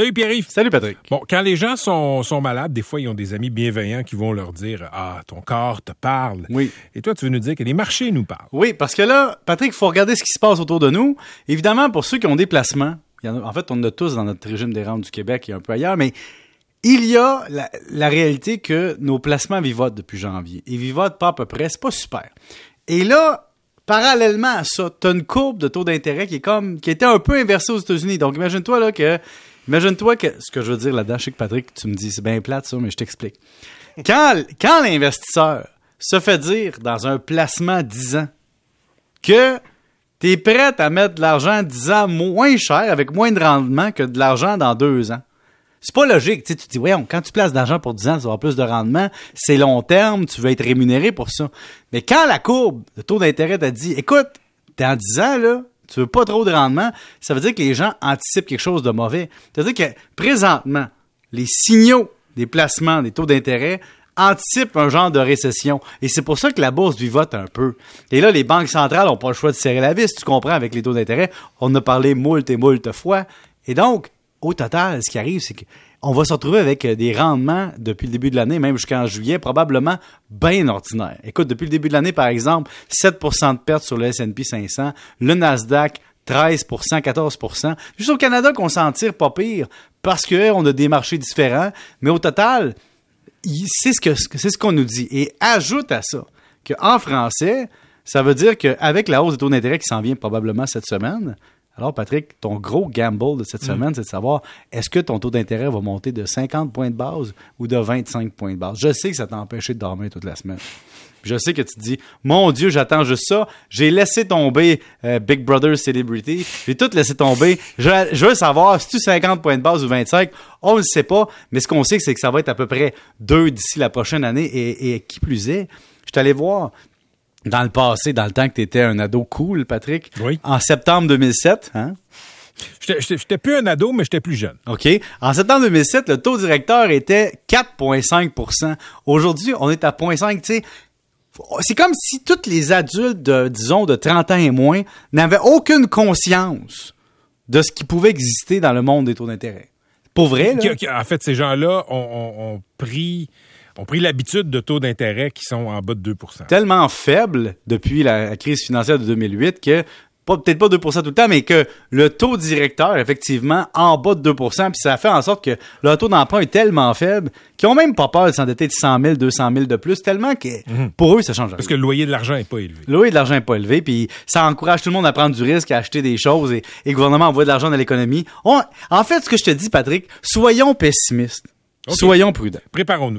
Salut Pierre-Yves. Salut Patrick. Bon, quand les gens sont, sont malades, des fois, ils ont des amis bienveillants qui vont leur dire Ah, ton corps te parle. Oui. Et toi, tu veux nous dire que les marchés nous parlent. Oui, parce que là, Patrick, il faut regarder ce qui se passe autour de nous. Évidemment, pour ceux qui ont des placements, en fait, on en a tous dans notre régime des rentes du Québec et un peu ailleurs, mais il y a la, la réalité que nos placements vivotent depuis janvier. Ils vivotent pas à peu près, c'est pas super. Et là, parallèlement à ça, tu as une courbe de taux d'intérêt qui est comme qui était un peu inversée aux États-Unis. Donc imagine-toi là que imagine-toi que ce que je veux dire là-dedans, je sais que Patrick, tu me dis c'est bien plate ça, mais je t'explique. Quand quand l'investisseur se fait dire dans un placement 10 ans que tu es prêt à mettre de l'argent 10 ans moins cher avec moins de rendement que de l'argent dans deux ans. C'est pas logique. Tu tu dis, voyons, quand tu places de l'argent pour 10 ans, tu vas avoir plus de rendement. C'est long terme, tu veux être rémunéré pour ça. Mais quand la courbe, le taux d'intérêt t'a dit, écoute, dans 10 ans, là, tu veux pas trop de rendement, ça veut dire que les gens anticipent quelque chose de mauvais. C'est-à-dire que présentement, les signaux des placements, des taux d'intérêt, anticipent un genre de récession. Et c'est pour ça que la bourse vivote un peu. Et là, les banques centrales n'ont pas le choix de serrer la vis, tu comprends, avec les taux d'intérêt. On en a parlé moult et moult fois. Et donc, au total, ce qui arrive, c'est qu'on va se retrouver avec euh, des rendements depuis le début de l'année, même jusqu'en juillet, probablement bien ordinaires. Écoute, depuis le début de l'année, par exemple, 7% de perte sur le S&P 500, le Nasdaq, 13% 14% Juste au Canada qu'on s'en tire pas pire parce qu'on a des marchés différents, mais au total, c'est ce c'est ce qu'on nous dit. Et ajoute à ça qu'en français, ça veut dire qu'avec la hausse des taux d'intérêt qui s'en vient probablement cette semaine, alors Patrick, ton gros gamble de cette semaine, c'est de savoir est-ce que ton taux d'intérêt va monter de 50 points de base ou de 25 points de base? Je sais que ça t'a empêché de dormir toute la semaine. Puis Je sais que tu te dis, mon Dieu, j'attends juste ça. J'ai laissé tomber euh, Big Brother Celebrity. J'ai tout laissé tomber. Je, je veux savoir, si tu 50 points de base ou 25, on ne le sait pas. Mais ce qu'on sait, c'est que ça va être à peu près deux d'ici la prochaine année. Et, et qui plus est, je suis allé voir dans le passé, dans le temps que tu étais un ado cool, Patrick. Oui. En septembre 2007, hein? J'étais- plus un ado, mais j'étais plus jeune. OK. En septembre 2007, le taux directeur était 4,5% Aujourd'hui, on est à 0,5. Tu sais, c'est comme si tous les adultes, de, disons, de 30 ans et moins, n'avaient aucune conscience de ce qui pouvait exister dans le monde des taux d'intérêt. Pour vrai, là? En fait, ces gens-là ont, ont- ont pris, ont pris l'habitude de taux d'intérêt qui sont en bas de 2% tellement faible depuis la crise financière de 2008 que pas peut-être pas 2% tout le temps, mais que le taux directeur, effectivement, en bas de 2 puis ça fait en sorte que le taux d'emprunt est tellement faible qu'ils ont même pas peur de s'endetter de 100 000, 200 000 de plus, tellement que pour eux, ça change rien. Parce que le loyer de l'argent n'est pas élevé. Le loyer de l'argent n'est pas élevé, puis ça encourage tout le monde à prendre du risque, à acheter des choses, et, et le gouvernement envoie de l'argent dans l'économie. On- En fait, ce que je te dis, Patrick, soyons pessimistes. Soyons prudents. Préparons-nous.